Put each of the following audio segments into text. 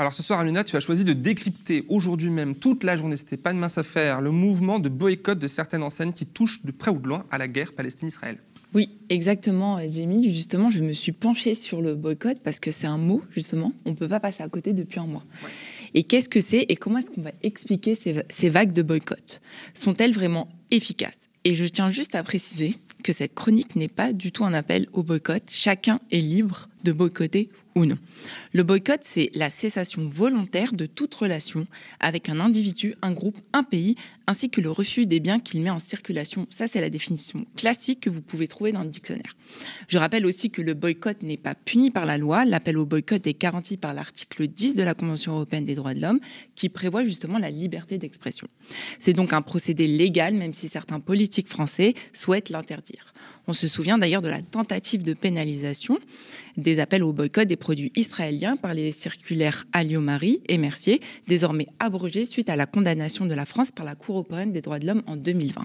Alors ce soir, Amina, tu as choisi de décrypter aujourd'hui même, toute la journée, c'était pas de mince affaire, le mouvement de boycott de certaines enseignes qui touchent de près ou de loin à la guerre Palestine-Israël. Oui, exactement, Jamie. Justement, je me suis penchée sur le boycott parce que c'est un mot, justement, on ne peut pas passer à côté depuis un mois. Et qu'est-ce que c'est et comment est-ce qu'on va expliquer ces, ces vagues de boycott? Sont-elles vraiment efficaces? Et je tiens juste à préciser que cette chronique n'est pas du tout un appel au boycott. Chacun est libre de boycotter ou non. Le boycott, c'est la cessation volontaire de toute relation avec un individu, un groupe, un pays, ainsi que le refus des biens qu'il met en circulation. Ça, c'est la définition classique que vous pouvez trouver dans le dictionnaire. Je rappelle aussi que le boycott n'est pas puni par la loi. L'appel au boycott est garanti par l'article 10 de la Convention européenne des droits de l'homme, qui prévoit justement la liberté d'expression. C'est donc un procédé légal, même si certains politiques français souhaitent l'interdire. On se souvient d'ailleurs de la tentative de pénalisation des appels au boycott des produits israéliens par les circulaires Alliot-Marie et Mercier, désormais abrogés suite à la condamnation de la France par la Cour européenne des droits de l'homme en 2020.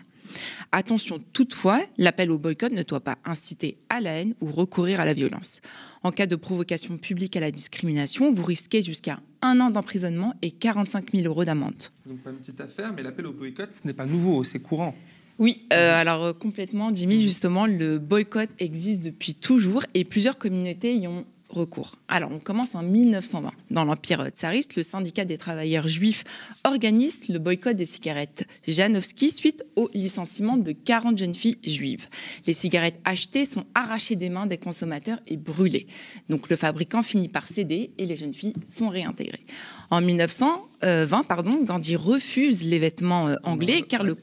Attention toutefois, l'appel au boycott ne doit pas inciter à la haine ou recourir à la violence. En cas de provocation publique à la discrimination, vous risquez jusqu'à un an d'emprisonnement et 45 000 euros d'amende. Donc pas une petite affaire, mais l'appel au boycott, ce n'est pas nouveau, c'est courant. Oui, euh, alors euh, complètement, Jimmy, justement, le boycott existe depuis toujours et plusieurs communautés y ont recours. Alors, on commence en 1920. Dans l'Empire tsariste, le syndicat des travailleurs juifs organise le boycott des cigarettes Janowski suite au licenciement de 40 jeunes filles juives. Les cigarettes achetées sont arrachées des mains des consommateurs et brûlées. Donc, le fabricant finit par céder et les jeunes filles sont réintégrées. En 1920, pardon, Gandhi refuse les vêtements euh, anglais car le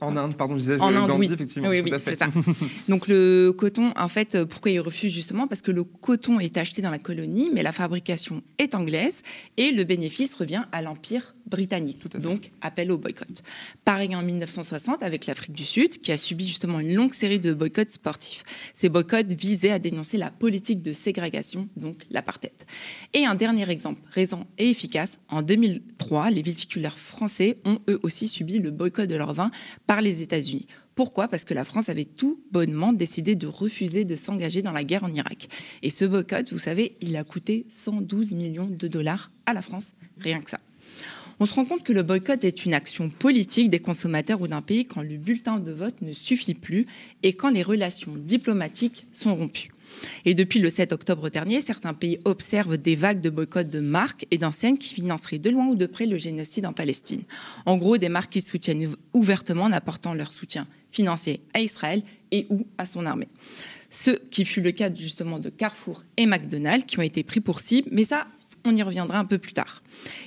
en Inde, pardon, je disais en Inde, oui. effectivement. Oui, à fait. Ça. Donc le coton, en fait, pourquoi il refuse justement? Parce que le coton est acheté dans la colonie, mais la fabrication est anglaise et le bénéfice revient à l'Empire britannique. Tout Donc appel au boycott. Pareil en 1960 avec l'Afrique du Sud, qui a subi justement une longue série de boycotts sportifs. Ces boycotts visaient à dénoncer la politique de ségrégation, donc l'apartheid. Et un dernier exemple, raison et efficace, en 2003, les viticuleurs français ont eux aussi subi le boycott de leur vin par les États-Unis. Pourquoi? Parce que la France avait tout bonnement décidé de refuser de s'engager dans la guerre en Irak. Et ce boycott, vous savez, il a coûté 112 millions de dollars à la France, rien que ça. On se rend compte que le boycott est une action politique des consommateurs ou d'un pays quand le bulletin de vote ne suffit plus et quand les relations diplomatiques sont rompues. Et depuis le 7 octobre dernier, certains pays observent des vagues de boycott de marques et d'enseignes qui financeraient de loin ou de près le génocide en Palestine. En gros, des marques qui soutiennent ouvertement en apportant leur soutien financier à Israël et ou à son armée. Ce qui fut le cas justement de Carrefour et McDonald's qui ont été pris pour cible, mais ça, on y reviendra un peu plus tard.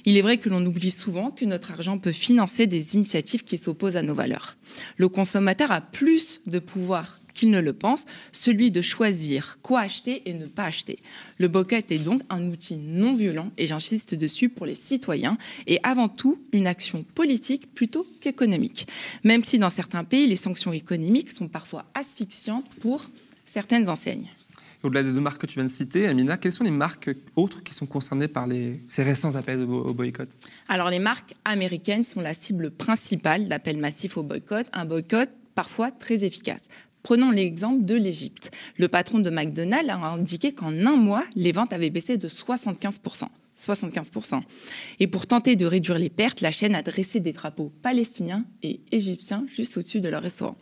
Il est vrai que l'on oublie souvent que notre argent peut financer des initiatives qui s'opposent à nos valeurs. Le consommateur a plus de pouvoir qu'il ne le pense, celui de choisir quoi acheter et ne pas acheter. Le boycott est donc un outil non violent, et j'insiste dessus, pour les citoyens, et avant tout une action politique plutôt qu'économique. Même si dans certains pays, les sanctions économiques sont parfois asphyxiantes pour certaines enseignes. Au-delà des deux marques que tu viens de citer, Amina, quelles sont les marques autres qui sont concernées par les, ces récents appels au boycott? Alors, les marques américaines sont la cible principale d'appels massifs au boycott, un boycott parfois très efficace. Prenons l'exemple de l'Égypte. Le patron de McDonald's a indiqué qu'en un mois, les ventes avaient baissé de 75%. 75%. Et pour tenter de réduire les pertes, la chaîne a dressé des drapeaux palestiniens et égyptiens juste au-dessus de leur restaurant.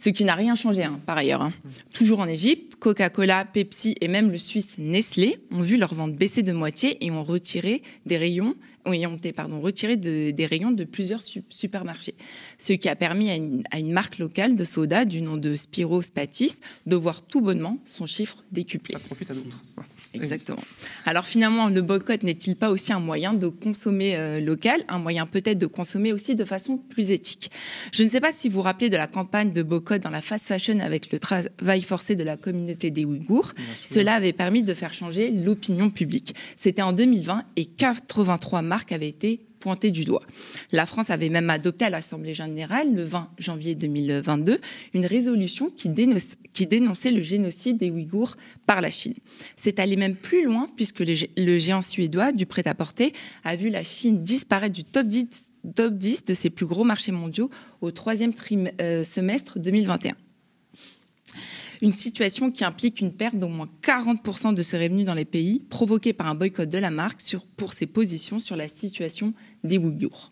Ce qui n'a rien changé, hein, par ailleurs. Hein. Toujours en Égypte, Coca-Cola, Pepsi et même le Suisse Nestlé ont vu leurs ventes baisser de moitié et ont retiré des rayons, ont été pardon, retiré des rayons de plusieurs supermarchés. Ce qui a permis à une, à une, marque locale de soda du nom de Spiro Spatis de voir tout bonnement son chiffre décuplé. Ça profite à d'autres. Exactement. Alors finalement, le boycott n'est-il pas aussi un moyen de consommer euh, local, un moyen peut-être de consommer aussi de façon plus éthique? Je ne sais pas si vous vous rappelez de la campagne de boycott dans la fast fashion avec le travail forcé de la communauté des Ouïghours. Cela avait permis de faire changer l'opinion publique. C'était en 2020 et 83 marques avaient été pointé du doigt. La France avait même adopté à l'Assemblée générale, le 20 janvier 2022, une résolution qui, dénonçait le génocide des Ouïghours par la Chine. C'est allé même plus loin puisque le géant suédois du prêt-à-porter a vu la Chine disparaître du top 10, top 10 de ses plus gros marchés mondiaux au troisième euh, semestre 2021. Une situation qui implique une perte d'au moins 40% de ses revenus dans les pays, provoquée par un boycott de la marque sur, pour ses positions sur la situation des Ouïghours.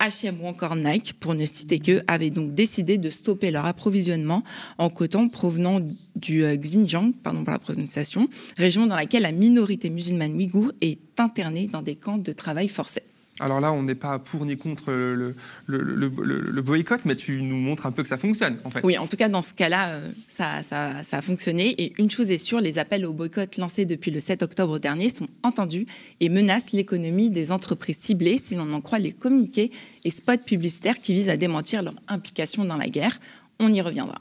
H&M ou encore Nike, pour ne citer que, avaient donc décidé de stopper leur approvisionnement en coton provenant du euh, Xinjiang, pardon pour la région dans laquelle la minorité musulmane ouïghour est internée dans des camps de travail forcés. Alors là, on n'est pas pour ni contre le, boycott, mais tu nous montres un peu que ça fonctionne, en fait. Oui, en tout cas, dans ce cas-là, euh, ça, ça, a fonctionné. Et une chose est sûre, les appels au boycott lancés depuis le 7 octobre dernier sont entendus et menacent l'économie des entreprises ciblées, si l'on en croit les communiqués et spots publicitaires qui visent à démentir leur implication dans la guerre. On y reviendra.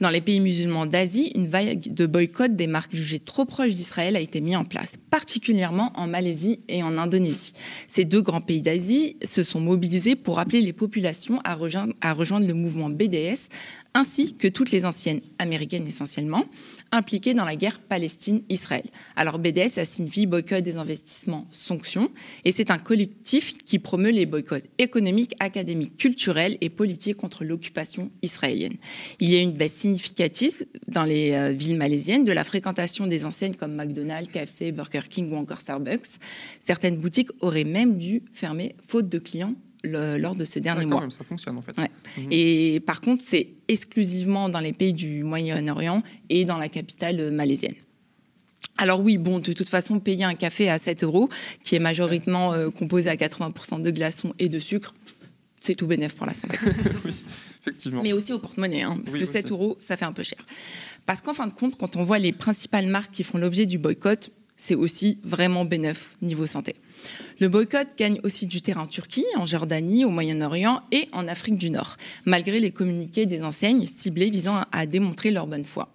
Dans les pays musulmans d'Asie, une vague de boycott des marques jugées trop proches d'Israël a été mise en place, particulièrement en Malaisie et en Indonésie. Ces deux grands pays d'Asie se sont mobilisés pour appeler les populations à rejoindre, le mouvement BDS, ainsi que toutes les anciennes américaines essentiellement, impliquées dans la guerre Palestine-Israël. Alors BDS, ça signifie boycott des investissements sanctions, et c'est un collectif qui promeut les boycotts économiques, académiques, culturels et politiques contre l'occupation israélienne. Il y a une baisse significative dans les euh, villes malaisiennes de la fréquentation des enseignes comme McDonald's, KFC, Burger King ou encore Starbucks. Certaines boutiques auraient même dû fermer faute de clients lors de ce dernier mois. ça fonctionne en fait. Mhm. Et par contre, c'est exclusivement dans les pays du Moyen-Orient et dans la capitale malaisienne. Alors oui, bon, de toute façon, payer un café à 7 euros, qui est majoritairement euh, composé à 80% de glaçons et de sucre, c'est tout bénéf pour la santé. oui, effectivement. Mais aussi au porte-monnaie, hein, parce que 7 euros, ça fait un peu cher. Parce qu'en fin de compte, quand on voit les principales marques qui font l'objet du boycott, c'est aussi vraiment bénéf niveau santé. Le boycott gagne aussi du terrain en Turquie, en Jordanie, au Moyen-Orient et en Afrique du Nord, malgré les communiqués des enseignes ciblées visant à démontrer leur bonne foi.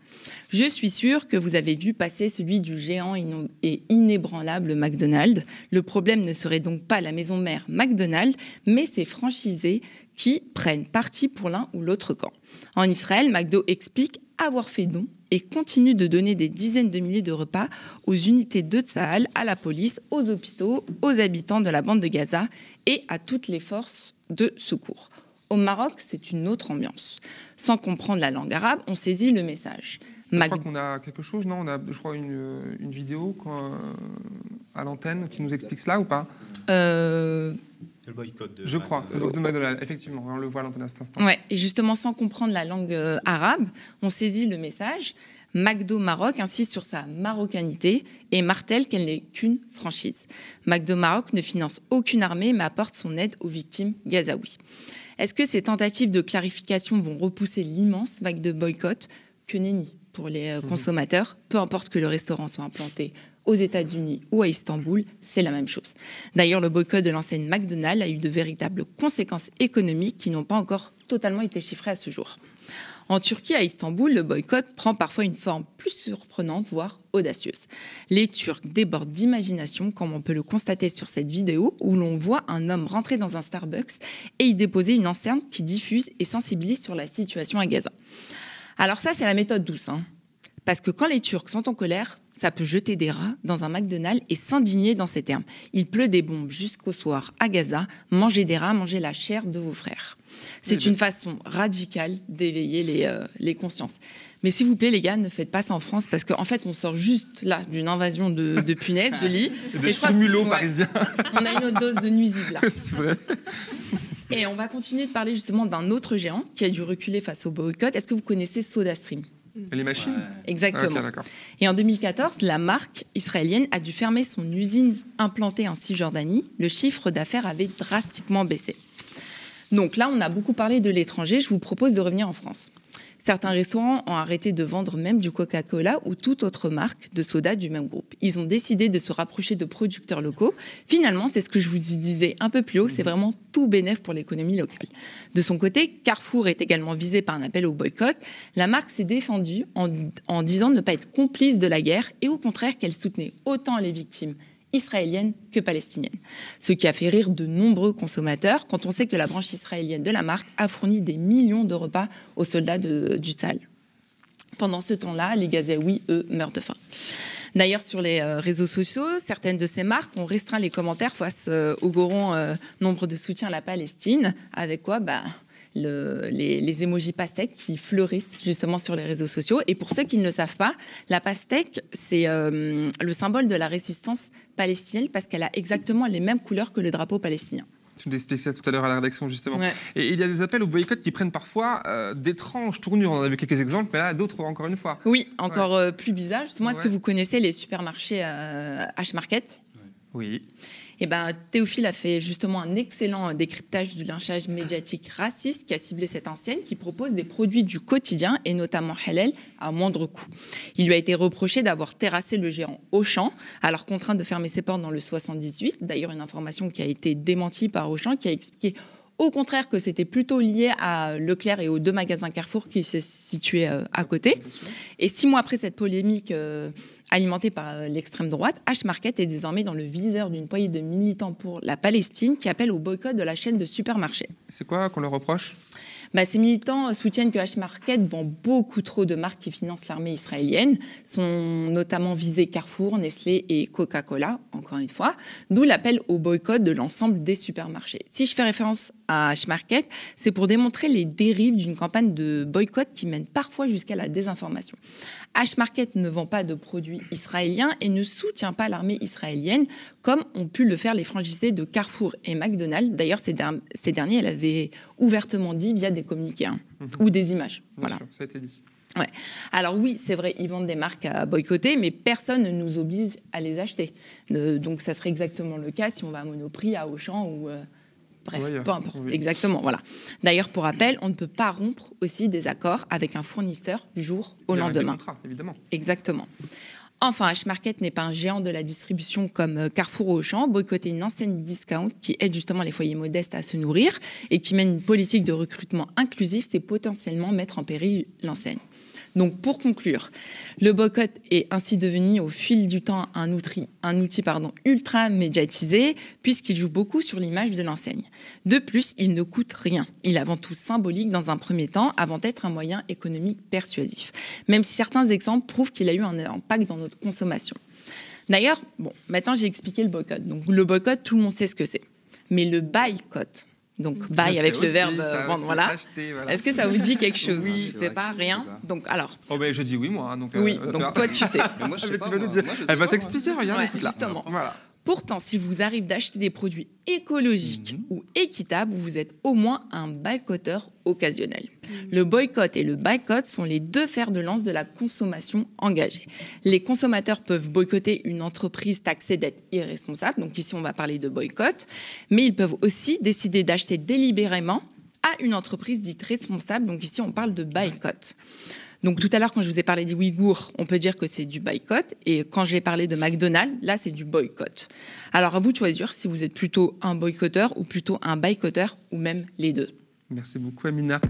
Je suis sûre que vous avez vu passer celui du géant et inébranlable McDonald's. Le problème ne serait donc pas la maison mère McDonald's, mais ses franchisés qui prennent parti pour l'un ou l'autre camp. En Israël, McDo explique avoir fait don et continue de donner des dizaines de milliers de repas aux unités de Tsahal, à la police, aux hôpitaux, aux habitants de la bande de Gaza et à toutes les forces de secours. Au Maroc, c'est une autre ambiance. Sans comprendre la langue arabe, on saisit le message. Je crois qu'on a quelque chose, non? On a, je crois, une, une vidéo quand, à l'antenne qui nous explique cela ou pas? Euh, le boycott de Je crois, de McDonald's, effectivement, on le voit à l'antenne à cet instant. Ouais, et justement, sans comprendre la langue euh, arabe, on saisit le message. McDo Maroc insiste sur sa marocanité et martèle qu'elle n'est qu'une franchise. McDo Maroc ne finance aucune armée mais apporte son aide aux victimes gazaouis. Est-ce que ces tentatives de clarification vont repousser l'immense vague de boycott? Que nenni pour les euh, mhm. consommateurs, peu importe que le restaurant soit implanté aux États-Unis ou à Istanbul, c'est la même chose. D'ailleurs, le boycott de l'enseigne McDonald's a eu de véritables conséquences économiques qui n'ont pas encore totalement été chiffrées à ce jour. En Turquie, à Istanbul, le boycott prend parfois une forme plus surprenante, voire audacieuse. Les Turcs débordent d'imagination, comme on peut le constater sur cette vidéo, où l'on voit un homme rentrer dans un Starbucks et y déposer une enceinte qui diffuse et sensibilise sur la situation à Gaza. Alors ça, c'est la méthode douce. Hein. Parce que quand les Turcs sont en colère, ça peut jeter des rats dans un McDonald's et s'indigner dans ces termes. Il pleut des bombes jusqu'au soir à Gaza. Mangez des rats, mangez la chair de vos frères. C'est une façon radicale d'éveiller les, euh, les, consciences. Mais s'il vous plaît, les gars, ne faites pas ça en France parce qu'en fait, on sort juste là d'une invasion de, de punaises, de lits. de stimulants parisiens. On a une autre dose de nuisibles C'est vrai. Et on va continuer de parler justement d'un autre géant qui a dû reculer face au boycott. Est-ce que vous connaissez SodaStream? Les machines? Exactement. et en 2014, la marque israélienne a dû fermer son usine implantée en Cisjordanie. Le chiffre d'affaires avait drastiquement baissé. Donc là, on a beaucoup parlé de l'étranger. Je vous propose de revenir en France. Certains restaurants ont arrêté de vendre même du Coca-Cola ou toute autre marque de soda du même groupe. Ils ont décidé de se rapprocher de producteurs locaux. Finalement, c'est ce que je vous disais un peu plus haut, c'est mhm. vraiment tout bénéf pour l'économie locale. De son côté, Carrefour est également visé par un appel au boycott. La marque s'est défendue en, en disant ne pas être complice de la guerre et au contraire qu'elle soutenait autant les victimes israélienne que palestinienne. Ce qui a fait rire de nombreux consommateurs quand on sait que la branche israélienne de la marque a fourni des millions de repas aux soldats du Tzal. Pendant ce temps-là, les Gazaouis, eux, meurent de faim. D'ailleurs, sur les euh, réseaux sociaux, certaines de ces marques ont restreint les commentaires face euh, au grand euh, nombre de soutiens à la Palestine. Avec quoi bah, le, les, les emojis pastèques qui fleurissent justement sur les réseaux sociaux. Et pour ceux qui ne le savent pas, la pastèque, c'est euh, le symbole de la résistance palestinienne parce qu'elle a exactement les mêmes couleurs que le drapeau palestinien. Tu nous expliquais ça tout à l'heure à la rédaction, justement. Et il y a des appels au boycott qui prennent parfois euh, d'étranges tournures. On en a vu quelques exemples, mais là, d'autres encore une fois. Oui, encore euh, plus bizarre. Justement, est-ce que vous connaissez les supermarchés H-Market Oui. Eh ben, Théophile a fait justement un excellent décryptage du lynchage médiatique raciste qui a ciblé cette ancienne qui propose des produits du quotidien et notamment halal à moindre coût. Il lui a été reproché d'avoir terrassé le géant Auchan, alors contraint de fermer ses portes dans le 78. D'ailleurs, une information qui a été démentie par Auchan qui a expliqué au contraire que c'était plutôt lié à Leclerc et aux deux magasins Carrefour qui se situaient euh, à côté. Et six mois après cette polémique euh, alimentée par euh, l'extrême droite, H-Market est désormais dans le viseur d'une poignée de militants pour la Palestine qui appellent au boycott de la chaîne de supermarchés. C'est quoi qu'on leur reproche? Bah, ces militants soutiennent que H-Market vend beaucoup trop de marques qui financent l'armée israélienne. Sont notamment visés Carrefour, Nestlé et Coca-Cola, encore une fois, d'où l'appel au boycott de l'ensemble des supermarchés. Si je fais référence à H-Market, c'est pour démontrer les dérives d'une campagne de boycott qui mène parfois jusqu'à la désinformation. H-Market ne vend pas de produits israéliens et ne soutient pas l'armée israélienne, comme ont pu le faire les franchisés de Carrefour et McDonald's. D'ailleurs, ces, ces derniers, ouvertement dit via des communiqués hein, mhm. ou des images. voilà. ça a été dit. Ouais. Alors oui, c'est vrai, ils vendent des marques à boycotter, mais personne ne nous oblige à les acheter. donc ça serait exactement le cas si on va à Monoprix, à Auchan ou... Euh, bref, peu importe. Exactement, voilà. D'ailleurs, pour rappel, on ne peut pas rompre aussi des accords avec un fournisseur du jour au lendemain. Contrats, évidemment. Exactement. Enfin, H-Market n'est pas un géant de la distribution comme euh, Carrefour ou Auchan. Boycotter une enseigne discount qui aide justement les foyers modestes à se nourrir et qui mène une politique de recrutement inclusif, c'est potentiellement mettre en péril l'enseigne. Donc pour conclure, le boycott est ainsi devenu au fil du temps un outil, ultra médiatisé puisqu'il joue beaucoup sur l'image de l'enseigne. De plus, il ne coûte rien. Il est avant tout symbolique dans un premier temps avant d'être un moyen économique persuasif. Même si certains exemples prouvent qu'il a eu un impact dans notre consommation. D'ailleurs, maintenant j'ai expliqué le boycott. Donc le boycott, tout le monde sait ce que c'est. Mais le boycott, donc buy avec le verbe vendre, voilà. Est-ce que ça vous dit quelque chose oui, Je sais pas, rien. Donc alors. Oh ben je dis oui moi. Donc, oui, euh, donc toi tu sais. moi, je sais pas, tu vas nous dire. Elle va t'expliquer, regarde, ouais, Justement. Voilà. Pourtant, si vous arrive d'acheter des produits écologiques mhm. ou équitables, vous êtes au moins un boycotteur occasionnel. Mhm. Le boycott et le boycott sont les deux fers de lance de la consommation engagée. Les consommateurs peuvent boycotter une entreprise taxée d'être irresponsable, donc ici on va parler de boycott, mais ils peuvent aussi décider d'acheter délibérément à une entreprise dite responsable, donc ici on parle de boycott. Donc tout à l'heure, quand je vous ai parlé des Ouïghours, on peut dire que c'est du boycott. Et quand j'ai parlé de McDonald's, là, c'est du boycott. Alors à vous de choisir si vous êtes plutôt un boycotteur ou plutôt un boycotteur ou même les deux. Merci beaucoup, Amina.